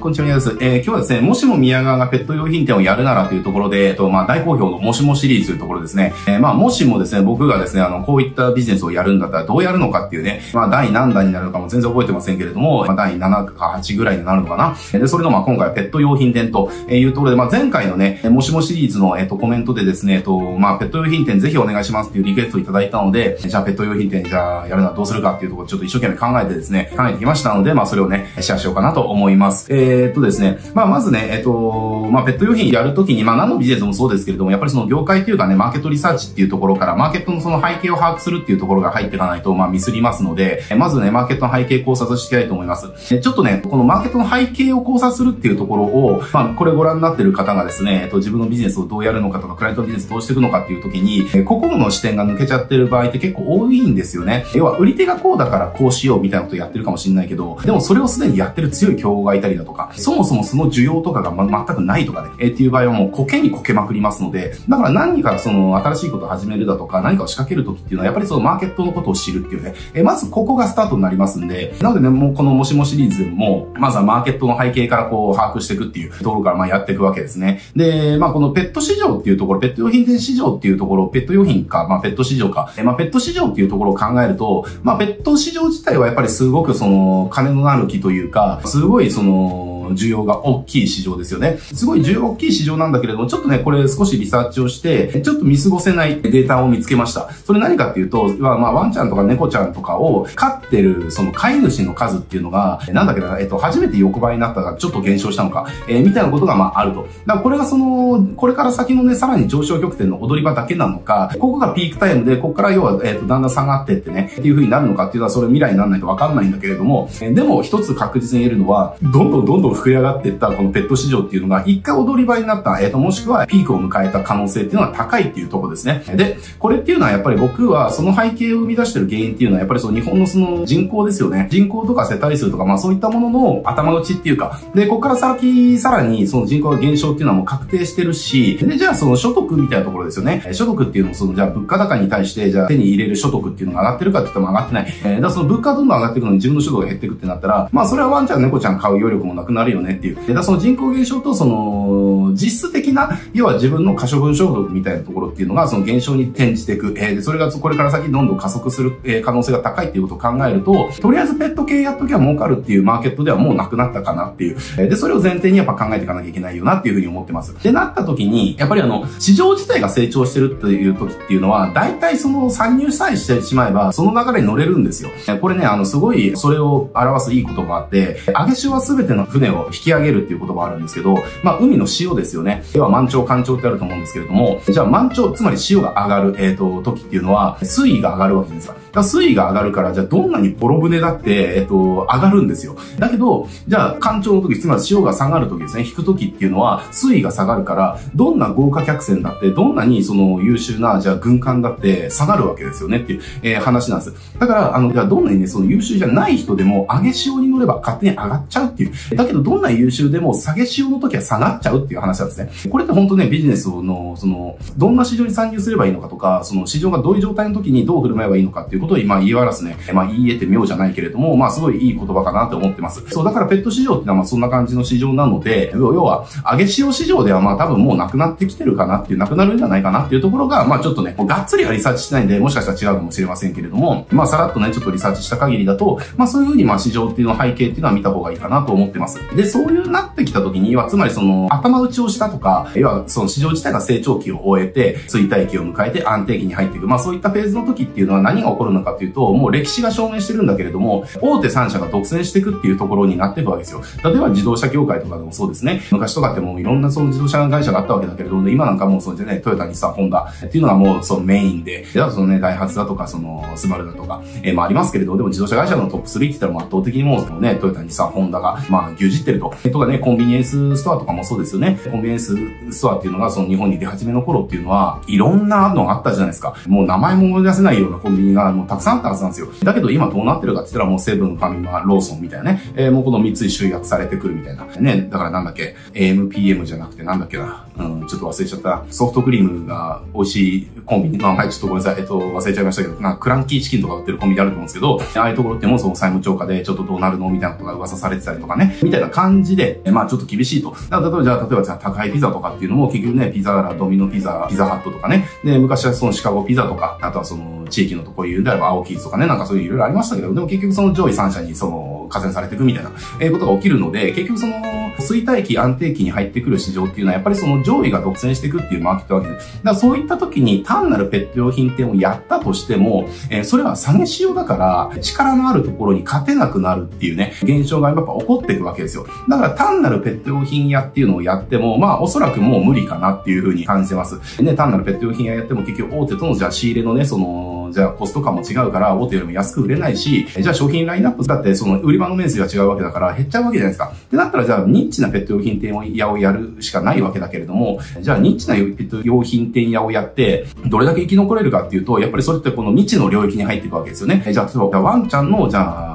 こんにちは、宮です。えー、今日はですね、もしも宮川がペット用品店をやるならというところで、えっと、まあ、大好評のもしもシリーズというところですね。えー、まあ、もしもですね、僕がですね、あの、こういったビジネスをやるんだったらどうやるのかっていうね、まあ、第何弾になるのかも全然覚えてませんけれども、まあ、第7か8ぐらいになるのかな。で、それの、まあ、今回はペット用品店というところで、まあ、前回のね、もしもシリーズの、えっと、コメントでですね、えっと、まあ、ペット用品店ぜひお願いしますっていうリクエストをいただいたので、じゃあ、ペット用品店じゃあ、やるならどうするかっていうところちょっと一生懸命考えてですね、考えてきましたので、まあ、それをね、シェアしようかなと思います。えー、えっとですね、まあ、まずね、えっと、まあ、ペット用品やるときに、まあ、何のビジネスもそうですけれども、やっぱりその業界というかね、マーケットリサーチっていうところから、マーケットのその背景を把握するっていうところが入っていかないと、まあ、ミスりますので、まずね、マーケットの背景考察していきたいと思います。ちょっとね、このマーケットの背景を考察するっていうところを、まあ、これご覧になってる方がですね、えっと、自分のビジネスをどうやるのかとか、クライアントビジネスどうしていくのかっていうときに、個々の視点が抜けちゃってる場合って結構多いんですよね。要は、売り手がこうだからこうしようみたいなことやってるかもしれないけど、でもそれをすでにやってる強い競合がいたりだとか、そもそもその需要とかが、ま、全くないとかね、えー、っていう場合はもう苔にこけまくりますので、だから何かその新しいことを始めるだとか、何かを仕掛けるときっていうのは、やっぱりそのマーケットのことを知るっていうね、えー、まずここがスタートになりますんで、なのでね、もうこのもしもシリーズでも、まずはマーケットの背景からこう把握していくっていうところからまあやっていくわけですね。で、まあこのペット市場っていうところ、ペット用品店市場っていうところ、ペット用品か、まあペット市場か、えー、まあペット市場っていうところを考えると、まあペット市場自体はやっぱりすごくその金のなる木というか、すごいその、需要が大きい市場ですよね。すごい需要大きい市場なんだけれども、ちょっとね、これ少しリサーチをして、ちょっと見過ごせないデータを見つけました。それ何かっていうと、まあ、ワンちゃんとか猫ちゃんとかを飼ってる、その飼い主の数っていうのが、なんだっけな、えっと、初めて横ばいになったかちょっと減少したのか、えー、みたいなことがまああると。だからこれがその、これから先のね、さらに上昇曲線の踊り場だけなのか、ここがピークタイムで、ここから要は、えっと、だんだん下がってってね、っていう風になるのかっていうのは、それ未来にならないとわかんないんだけれども、えー、でも一つ確実に言えるのは、どんどんどんどん膨れ上がっていったこのペット市場っていうのが一回踊り場になった、えっ、ー、と、もしくはピークを迎えた可能性っていうのは高いっていうところですね。で、これっていうのはやっぱり僕はその背景を生み出してる原因っていうのはやっぱりその日本のその人口ですよね。人口とか世帯数とかまあそういったものの頭打ちっていうか、で、ここから先さらにその人口が減少っていうのはもう確定してるし、で、じゃあその所得みたいなところですよね。所得っていうのもそのじゃあ物価高に対してじゃあ手に入れる所得っていうのが上がってるかって言っても上がってない。えー、だからその物価どんどん上がっていくのに自分の所得が減っていくってなったら、まあそれはワンちゃん猫ちゃん買う余力もなくなるよねっていう。で、だその人口減少とその、実質的な、要は自分の可処分所得みたいなところっていうのが、その減少に転じていく。えー、で、それがこれから先どんどん加速する、えー、可能性が高いっていうことを考えると、とりあえずペット系やっときゃ儲かるっていうマーケットではもうなくなったかなっていう。えー、で、それを前提にやっぱ考えていかなきゃいけないよなっていうふうに思ってます。で、なった時に、やっぱりあの、市場自体が成長してるっていう時っていうのは、大体その参入さえしてしまえば、その流れに乗れるんですよ。これね、あの、すごい、それを表すいい言葉があって、揚げ潮は全ての船を引き上げるっていう言葉があるんですけど、まあ、海の潮ですよね。要は満潮、干潮ってあると思うんですけれども、じゃあ満潮、つまり潮が上がる、えっ、ー、と、時っていうのは、水位が上がるわけですから。だ水位が上がるから、じゃあどんなにボロ船だって、えっ、ー、と、上がるんですよ。だけど、じゃあ干潮の時、つまり潮が下がる時ですね、引く時っていうのは、水位が下がるから、どんな豪華客船だって、どんなにその優秀な、じゃあ軍艦だって下がるわけですよねっていう、えー、話なんです。だから、あの、じゃあどんなにね、その優秀じゃない人でも、上げ潮に乗れば勝手に上がっちゃうっていう。だけど、どんな優秀でも下げ潮の時は下がっちゃうっていう話なんですね。これって本当ね、ビジネスの、その、どんな市場に参入すればいいのかとか、その市場がどういう状態の時にどう振る舞えばいいのかっていうことを今言い表すね、まあ言い得て妙じゃないけれども、まあすごいいい言葉かなって思ってます。そう、だからペット市場っていうのはまあそんな感じの市場なので、要は、上げ潮市場ではまあ多分もうなくなってきてるかなっていう、なくなるんじゃないかなっていうところが、まあちょっとね、がっつりはリサーチしないんで、もしかしたら違うかもしれませんけれども、まあさらっとね、ちょっとリサーチした限りだと、まあそういうふうにまあ市場っていうの背景っていうのは見た方がいいかなと思ってます。で、そういうなってきた時に、はつまりその頭打ちをしたとか、要はその市場自体が成長期を終えて、衰退期を迎えて安定期に入っていく。まあそういったフェーズの時っていうのは何が起こるのかっていうと、もう歴史が証明してるんだけれども、大手3社が独占していくっていうところになっていくわけですよ。例えば自動車業界とかでもそうですね。昔とかってもういろんなその自動車会社があったわけだけれども、今なんかもうそのじゃね、トヨタ、日産、ホンダっていうのがもうそのメインで、で、あとそのね、ダイハツだとか、そのスバルだとか、えー、まあありますけれど、でも自動車会社のトップ3って言ったら圧倒的にもうそのね、トヨタ、日産、ホンダが、まあ牛耳ってると。とかね、コンビニエンスストアとかもそうですよね。コンビニエンスストアっていうのがその日本に出始めの頃っていうのは、いろんなのがあったじゃないですか。もう名前も思い出せないようなコンビニがもうたくさんあったはずなんですよ。だけど今どうなってるかって言ったらもうセブン、ファミマ、ローソンみたいなね。えー、もうこの3つに集約されてくるみたいな。ね、だからなんだっけ、AMPM じゃなくてなんだっけな？うん、ちょっと忘れちゃった。ソフトクリームが美味しいコンビニの名前ちょっとごめんなさい。えっと、忘れちゃいましたけど、なんかクランキーチキンとか売ってるコンビニあると思うんですけど、ああいうところってもその債務超過でちょっとどうなるの？みたいなことが噂されてたりとかね。みたいな感じで、まあちょっと厳しいと。例えばじゃあ、例えばじゃあ高いピザとかっていうのも結局ね、ピザラ、ドミノピザ、ピザハットとかね。で、昔はそのシカゴピザとか、あとはその地域のとこ言うであれば青キーズとかね、なんかそういういろいろありましたけど、でも結局その上位3社にその、加戦されていくみたいな、えことが起きるので、結局その、衰退期、安定期に入ってくる市場っていうのは、やっぱりその上位が独占していくっていうマーケットわけです。だからそういった時に単なるペット用品店をやったとしても、え、それは下げ仕様だから、力のあるところに勝てなくなるっていうね、現象がやっぱ起こっていくわけですよ。だから単なるペット用品屋っていうのをやっても、まあおそらくもう無理かなっていうふうに感じてます。ね、単なるペット用品屋やっても結局大手とのじゃあ仕入れのね、その、じゃあコスト感も違うから大手よりも安く売れないし、じゃあ商品ラインナップだってその売り場の面積が違うわけだから減っちゃうわけじゃないですか。ってなったらじゃあニッチなペット用品店屋をやるしかないわけだけれども、じゃあニッチなペット用品店屋をやって、どれだけ生き残れるかっていうと、やっぱりそれってこの未知の領域に入っていくわけですよね。じゃあ例えばワンちゃんの、じゃあ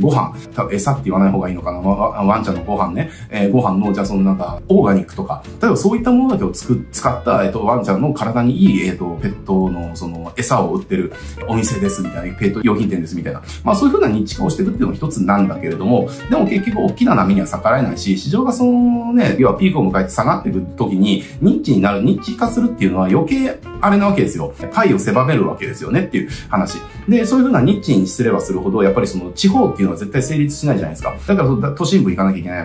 ご飯、多分餌って言わない方がいいのかな、ワンちゃんのご飯ね、えー、ご飯の、じゃあそのなんか、オーガニックとか、例えばそういったものだけをつく、使った、えっ、ー、と、ワンちゃんの体にいい、えっ、ー、と、ペットの、その、餌を売ってるお店ですみたいな、ペット用品店ですみたいな。まあそういうふうな認知化をしていくっていうのも一つなんだけれども、でも結局大きな波には逆らえないし、市場がそのね、要はピークを迎えて下がっていく時に、ニッチになる、ニッチ化するっていうのは余計あれなわけですよ。パイを狭めるわけですよねっていう話。で、そういうふうなニッチにすればするほど、やっぱりその地方っていうのは絶対成立しないじゃないですか。だから都心部行かなきゃいけない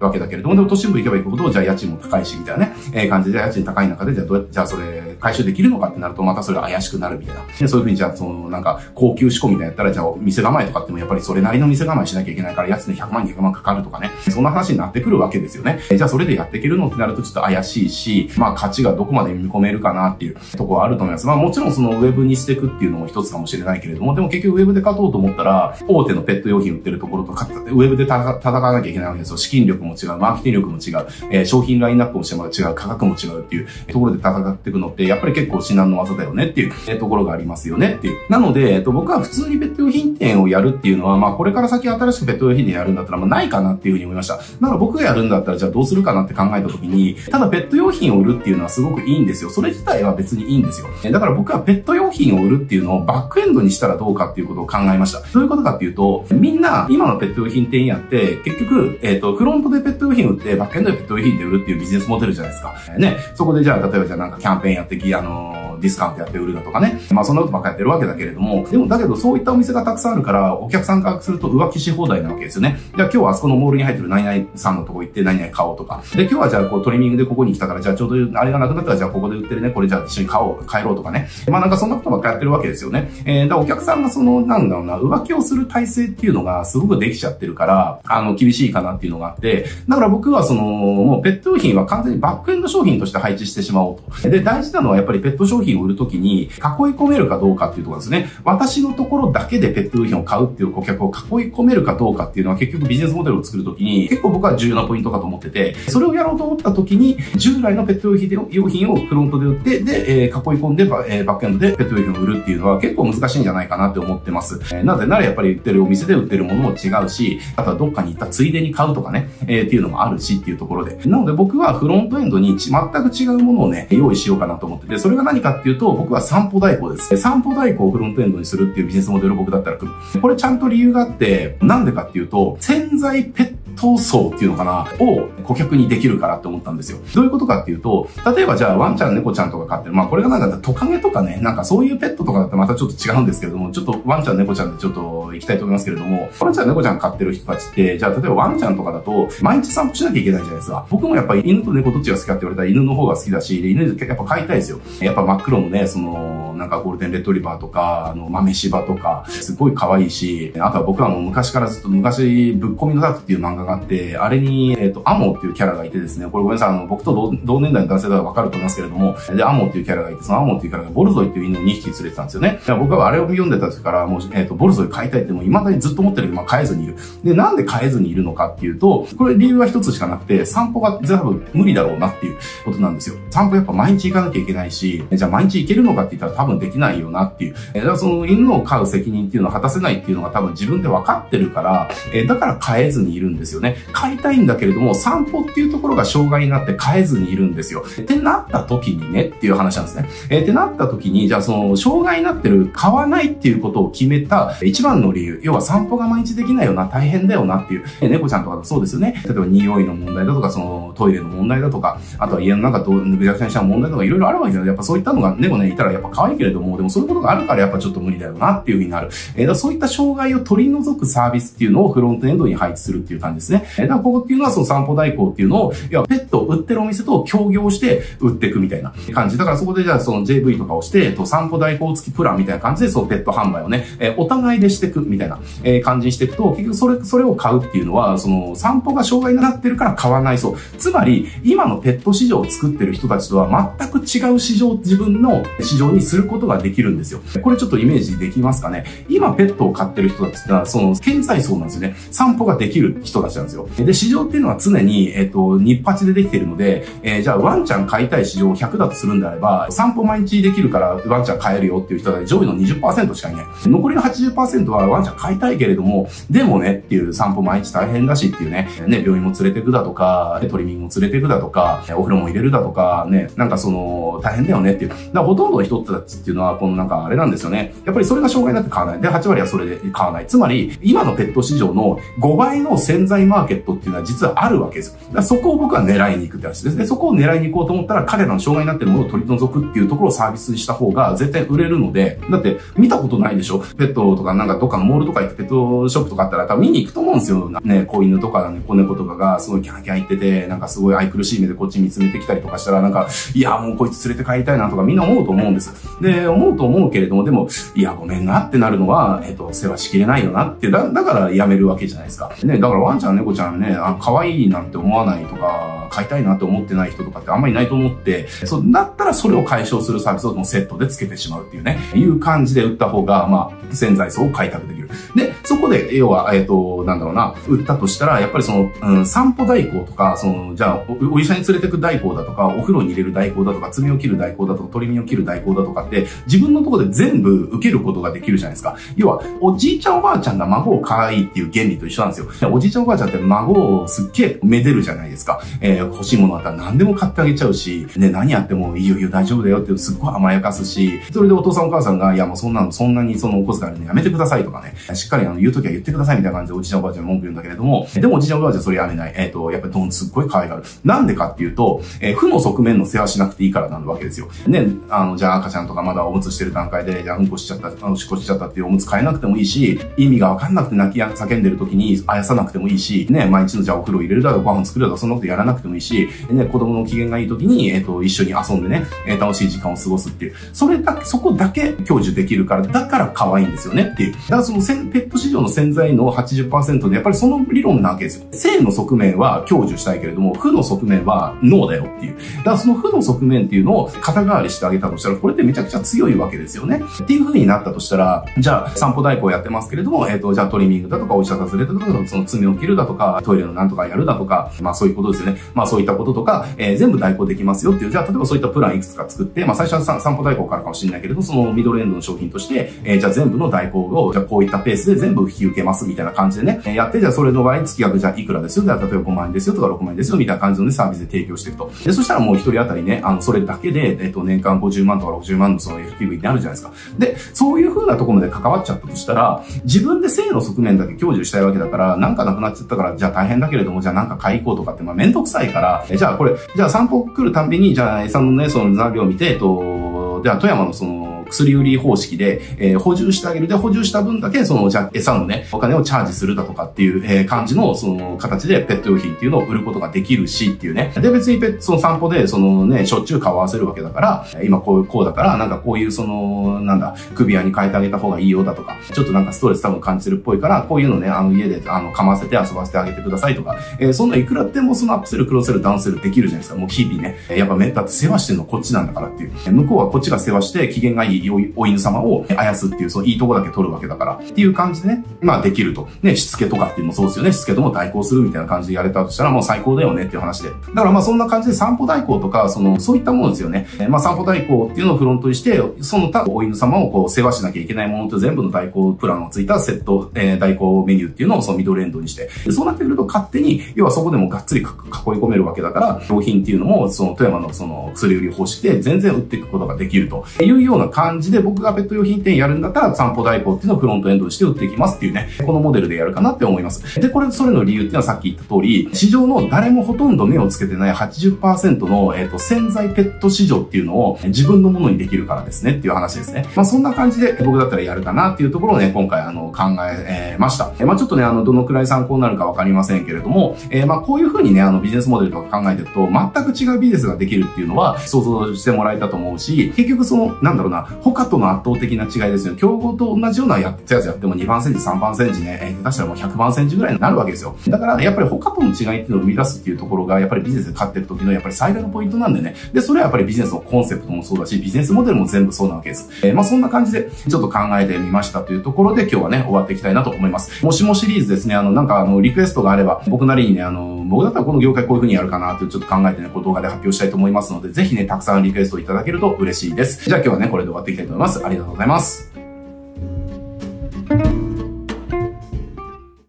わけだけれども、でも都心部行けば行くほど、じゃあ家賃も高いし、みたいなね、えー、感じで家賃高い中で、じゃあどうやって、じゃあそれ回収できるのかってなると、またそれ怪しくなるみたいな。でそういうふうにじゃあ、そのなんか高級志向みたいなやったら、じゃあ店構えとかってもやっぱりそれなりの店構えしなきゃいけないから、家賃で100万200万かかるとかね、そんな話になってくるわけですよね。じゃあそれでやっていけるのってなるとちょっと怪しいし、まあ価値がどこまで見込めるかなっていうところはあると思います。まあもちろんそのウェブにしていくっていうのも一つかもしれないけれども、でも結局ウェブで勝とうと思ったら、大手のペット用品売ってるところとか、ウェブで戦わなきゃいけないわけですよ。資金力も違う、マーケティング力も違う、えー、商品ラインナップも違う、価格も違うっていうところで戦っていくのって、やっぱり結構至難の技だよねっていう、ところがありますよねっていう。なので、えっ、と、僕は普通にペット用品店をやるっていうのは、まあこれから先新しくペット用品店やるんだったら、まあないかなっていうふうに思いました。だから僕がやるんだったら、じゃあどうするかなって考えた時に、ただペット用品を売るっていうのはすごくいいんですよ。それ自体は別にいいんですよ。だから僕はペット用品を売るっていうのをバックエンドにしたらどうかっていうことを考えました。どういうことかっていうと、みんな今のペット用品店やって、結局、えっ、と、フロントでペット用品売って、バックエンドでペット用品で売るっていうビジネスモデルじゃないですか。ね。そこでじゃあ、例えばじゃあなんかキャンペーンやって的、あのディスカウントやって売るだとかね。まあそんなことばっかやってるわけだけれども、でもだけどそういったお店がたくさんあるから、お客さんからすると浮気し放題なわけですよね。じゃあ今日はあそこのモールに入ってる何々さんのとこ行って何々買おうとか。で、今日はじゃあこうトリミングでここに来たから、じゃあちょうどあれがなくなったらじゃあここで売ってるね、これじゃあ一緒に買おう、帰ろうとかね。まあなんかそんなことばっかやってるわけですよね。えー、だからお客さんがその、なんだろうな、浮気をする体制っていうのがすごくできちゃってるから、あの、厳しいかなっていうのがあって、だから僕はその、もうペット用品は完全にバックエンド商品として配置してしまおうと。で、大事なのはやっぱりペット商品を売るときに、囲い込めるかどうかっていうところですね。私のところだけでペット用品を買うっていう顧客を囲い込めるかどうかっていうのは結局ビジネスモデルを作るときに結構僕は重要なポイントかと思ってて、それをやろうと思ったときに従来のペット用品をフロントで売って、で、え、囲い込んでバ,、え、バックエンドでペット用品を売るっていうのは結構難しいんじゃないかなって思ってます。えー、なぜならやっぱり売ってるお店で売ってるものも違うし、あとはどっかに行ったついでに買うとかね、え、っていうのもあるしっていうところで。なので僕はフロントエンドに全く違うものをね、用意しようかなと思ってて、それが何かっていうと僕は散歩代行です。散歩代行をフロントエンドにするっていうビジネスモデルを僕だったら組む。これちゃんと理由があって、なんでかっていうと、潜在ペッ闘争っていうのかな、を顧客にできるからって思ったんですよ。どういうことかっていうと、例えばじゃあワンちゃん、猫ちゃんとか飼ってる。まあこれがなんかトカゲとかね、なんかそういうペットとかだったらまたちょっと違うんですけれども、ちょっとワンちゃん、猫ちゃんでちょっと行きたいと思いますけれども、ワンちゃん、猫ちゃん飼ってる人たちって、じゃあ例えばワンちゃんとかだと、毎日散歩しなきゃいけないじゃないですか。僕もやっぱり犬と猫どっちが好きかって言われたら犬の方が好きだし、犬やっぱ飼いたいですよ。やっぱ真っ黒のね、その、なんかゴールデンレトリバーとか、あの、豆柴とか、すごい可愛いし、あとは僕はもう昔からずっと昔、ぶっ込みのタクっていう漫画があって、あれに、えっ、ー、と、アモっていうキャラがいてですね、これごめんなさい、あの、僕と同年代の男性ならわかると思いますけれども、で、アモっていうキャラがいて、そのアモっていうキャラがボルゾイっていう犬を2匹連れてたんですよね。僕はあれを読んでた時から、もう、えっ、ー、と、ボルゾイ飼いたいってもう未だにずっと思ってるけど、まあ、飼えずにいる。で、なんで飼えずにいるのかっていうと、これ理由は一つしかなくて、散歩が多分無理だろうなっていうことなんですよ。散歩やっぱ毎日行かなきゃいけないし、じゃあ毎日行けるのかって言ったら分できないよなっていう。えー、だからその犬を飼う責任っていうのを果たせないっていうのが多分自分で分かってるから、えー、だから飼えずにいるんですよね。飼いたいんだけれども、散歩っていうところが障害になって飼えずにいるんですよ。ってなった時にねっていう話なんですね。えー、ってなった時に、じゃあその、障害になってる、飼わないっていうことを決めた一番の理由、要は散歩が毎日できないよな、大変だよなっていう、えー、猫ちゃんとかそうですよね。例えば匂いの問題だとか、そのトイレの問題だとか、あとは家の中どうぐちゃぐちゃにした問題とかいろいろあるわけじゃない。やっぱそういったのが猫ね、いたらやっぱ可愛けれども、でもそういうことがあるからやっぱちょっと無理だよなっていうふうになる。えー、そういった障害を取り除くサービスっていうのをフロントエンドに配置するっていう感じですね。えー、だからここっていうのはその散歩代行っていうのを、いや、ペットを売ってるお店と協業して売っていくみたいな感じ。だからそこでじゃあその JV とかをして、えっと、散歩代行付きプランみたいな感じでそのペット販売をね、えー、お互いでしていくみたいな、えー、感じにしていくと、結局それ、それを買うっていうのは、その散歩が障害になってるから買わないそう。つまり、今のペット市場を作ってる人たちとは全く違う市場、自分の市場にすることができるんですよ。これちょっとイメージできますかね？今ペットを飼ってる人たちってのは、その、健在層なんですよね。散歩ができる人たちなんですよ。で、市場っていうのは常に、えっ、と、日八でできてるので、えー、じゃあワンちゃん飼いたい市場100だとするんであれば、散歩毎日できるからワンちゃん飼えるよっていう人が上位の20%しかいない。残りの80%はワンちゃん飼いたいけれども、でもねっていう散歩毎日大変だしっていうね、ね、病院も連れてくだとか、トリミングも連れてくだとか、お風呂も入れるだとか、ね、なんかその、大変だよねっていう。だからほとんどの人たちっていうのは、このなんかあれなんですよね。やっぱりそれが障害になって買わない。で、8割はそれで買わない。つまり、今のペット市場の5倍の潜在マーケットっていうのは実はあるわけですよ。だそこを僕は狙いに行くって話です。で、そこを狙いに行こうと思ったら、彼らの障害になってるものを取り除くっていうところをサービスにした方が絶対売れるので、だって見たことないでしょ？ペットとかなんかどっかのモールとか行ってペットショップとかあったら多分見に行くと思うんですよ。ね、子犬とかね、子猫とかがすごいキャンキャン言ってて、なんかすごい愛くるしい目でこっち見つめてきたりとかしたら、なんか、いや、もうこいつ連れて帰りたいなとかみんな思うと思うんです。で、思うと思うけれども、でも、いや、ごめんなってなるのは、えっと、世話しきれないよなって、だ、だからやめるわけじゃないですか。ね、だからワンちゃん、猫ちゃんね、あ、可愛いなんて思わないとか、飼いたいなって思ってない人とかってあんまりいないと思って、そう、だったらそれを解消するサービスをもうセットでつけてしまうっていうね、いう感じで売った方が、まあ、潜在層を開拓できる。で、そこで、要は、えっ、と、なんだろうな、売ったとしたら、やっぱりその、うん、散歩代行とか、その、じゃあお、お医者に連れてく代行だとか、お風呂に入れる代行だとか、爪を切る代行だとか、鳥身を切る代行だとかって、自分のところで全部受けることができるじゃないですか。要は、おじいちゃんおばあちゃんが孫を可愛いっていう原理と一緒なんですよ。おじいちゃんおばあちゃんって孫をすっげえめでるじゃないですか。えー、欲しいものあったら何でも買ってあげちゃうし、ね、何やってもいいよいいよ大丈夫だよってすっごい甘やかすし、それでお父さんお母さんが、いやもうそんなの、そんなにそのお小遣いね、やめてくださいとかね、しっかりあの言うときは言ってくださいみたいな感じでおじいちゃんおばあちゃん文句言うんだけれども、でもおじいちゃんおばあちゃんそれやめない。えっ、ー、と、やっぱりどんすっごい可愛がる。なんでかっていうと、えー、負の側面の世話しなくていいからなんわけですよ。ね、あの、じゃあ赤ちゃんとかまだおむつしてる段階で、じゃあうんこしちゃった、あの、しっこしちゃったっていうおむつ変えなくてもいいし、意味がわかんなくて泣き叫んでる時にあやさなくてもいいし、ね、毎日のじゃあお風呂入れるだろう、ご飯作るだろう、そんなことやらなくてもいいし、ね、子供の機嫌がいい時に、えっ、ー、と、一緒に遊んでね、えー、楽しい時間を過ごすっていう。それだけ、そこだけ享受できるから、だから可愛いんですよねっていう。だからそのペット市場の潜在の80%で、やっぱりその理論なわけですよ。性の側面は享受したいけれども、負の側面は脳だよっていう。だからその負の側面っていうのを肩代わりしてあげたとしたら、これってめちゃくちゃ強いわけですよね。っていう風になったとしたら、じゃあ散歩代行やってますけれども、えっ、ー、と、じゃあトリミングだとか、お医者さん連れてとか、その爪を切るだとか、トイレのなんとかやるだとか、まあそういうことですよね。まあそういったこととか、えー、全部代行できますよっていう、じゃあ例えばそういったプランいくつか作って、まあ最初は散歩代行からかもしれないけれど、そのミドルエンドの商品として、えー、じゃあ全部の代行を、じゃあこういったペースで全部引き受けますみたいな感じでね、えやって、じゃあそれの場合月額じゃあいくらですよ？じゃあ例えば5万円ですよ？とか6万円ですよ？みたいな感じのね、サービスで提供していくと。で、そしたらもう一人当たりね、あの、それだけで、えっ、と、年間50万とか60万のその FPV ってあるじゃないですか。で、そういう風なところまで関わっちゃったとしたら、自分で性の側面だけ享受したいわけだから、なんかなくなっちゃったから、じゃあ大変だけれども、じゃあなんか買い行こうとかって、まあめんどくさいから、じゃあこれ、じゃあ散歩来るたんびに、じゃあ餌のね、その残量を見て、えっと、じゃあ富山のその、薬売り方式で、えー、補充してあげる。で、補充した分だけ、その、じゃ、餌のね、お金をチャージするだとかっていう、えー、感じの、その、形でペット用品っていうのを売ることができるしっていうね。で、別にペット、その散歩で、そのね、しょっちゅう顔合わせるわけだから、今こう、こうだから、なんかこういう、その、なんだ、首輪に変えてあげた方がいいよだとか、ちょっとなんかストレス多分感じてるっぽいから、こういうのね、あの、家で、あの、噛ませて遊ばせてあげてくださいとか、えー、そんないくらでもそのアップセル、クロセル、ダウンセルできるじゃないですか。もう日々ね。やっぱめったって世話してるのこっちなんだからっていう。向こうはこっちが世話して機嫌がいいいお犬様をあやすっていう、そのいいとこだけ取るわけだから、っていう感じでね、まあできると。ね、しつけとかっていうのもそうですよね。しつけとも代行するみたいな感じでやれたとしたらもう最高だよねっていう話で。だからまあそんな感じで散歩代行とか、その、そういったものですよね。まあ散歩代行っていうのをフロントにして、その他お犬様をこう世話しなきゃいけないものと全部の代行プランをついたセット、えー、代行メニューっていうのをそのミドルエンドにして、そうなってくると勝手に、要はそこでもがっつり囲い込めるわけだから、商品っていうのも、その富山のその薬売り方式で全然売っていくことができるというような感じ感じで、僕がペット用品店やるんだったら散歩代行っていうのをフロントエンドにして売っていきますっていうね、このモデルでやるかなって思います。で、これ、それの理由っていうのはさっき言った通り、市場の誰もほとんど目をつけてない80%の、えっ、ー、と、潜在ペット市場っていうのを自分のものにできるからですねっていう話ですね。まあ、そんな感じで僕だったらやるかなっていうところをね、今回あの、考えました。えまあ、ちょっとね、あの、どのくらい参考になるかわかりませんけれども、えー、まあ、こういうふうにね、あの、ビジネスモデルとか考えていくと、全く違うビジネスができるっていうのは想像してもらえたと思うし、結局その、なんだろうな、他との圧倒的な違いですよ。競合と同じようなやつやつやっても2番センチ、3番センチね、えー、下手したらもう100番センチぐらいになるわけですよ。だから、やっぱり他との違いっていうのを生み出すっていうところが、やっぱりビジネスで勝ってる時のやっぱり最大のポイントなんでね。で、それはやっぱりビジネスのコンセプトもそうだし、ビジネスモデルも全部そうなわけです。えー、まあそんな感じで、ちょっと考えてみましたというところで、今日はね、終わっていきたいなと思います。もしもシリーズですね、あの、なんかあの、リクエストがあれば、僕なりにね、あの、僕だったらこの業界こういう風にやるかなってちょっと考えてね、こう動画で発表したいと思いますので、ぜひね、たくさんリクエストいただけると嬉しいです。じゃあ今日はね、これで終わってっていきたいと思います。ありがとうございます。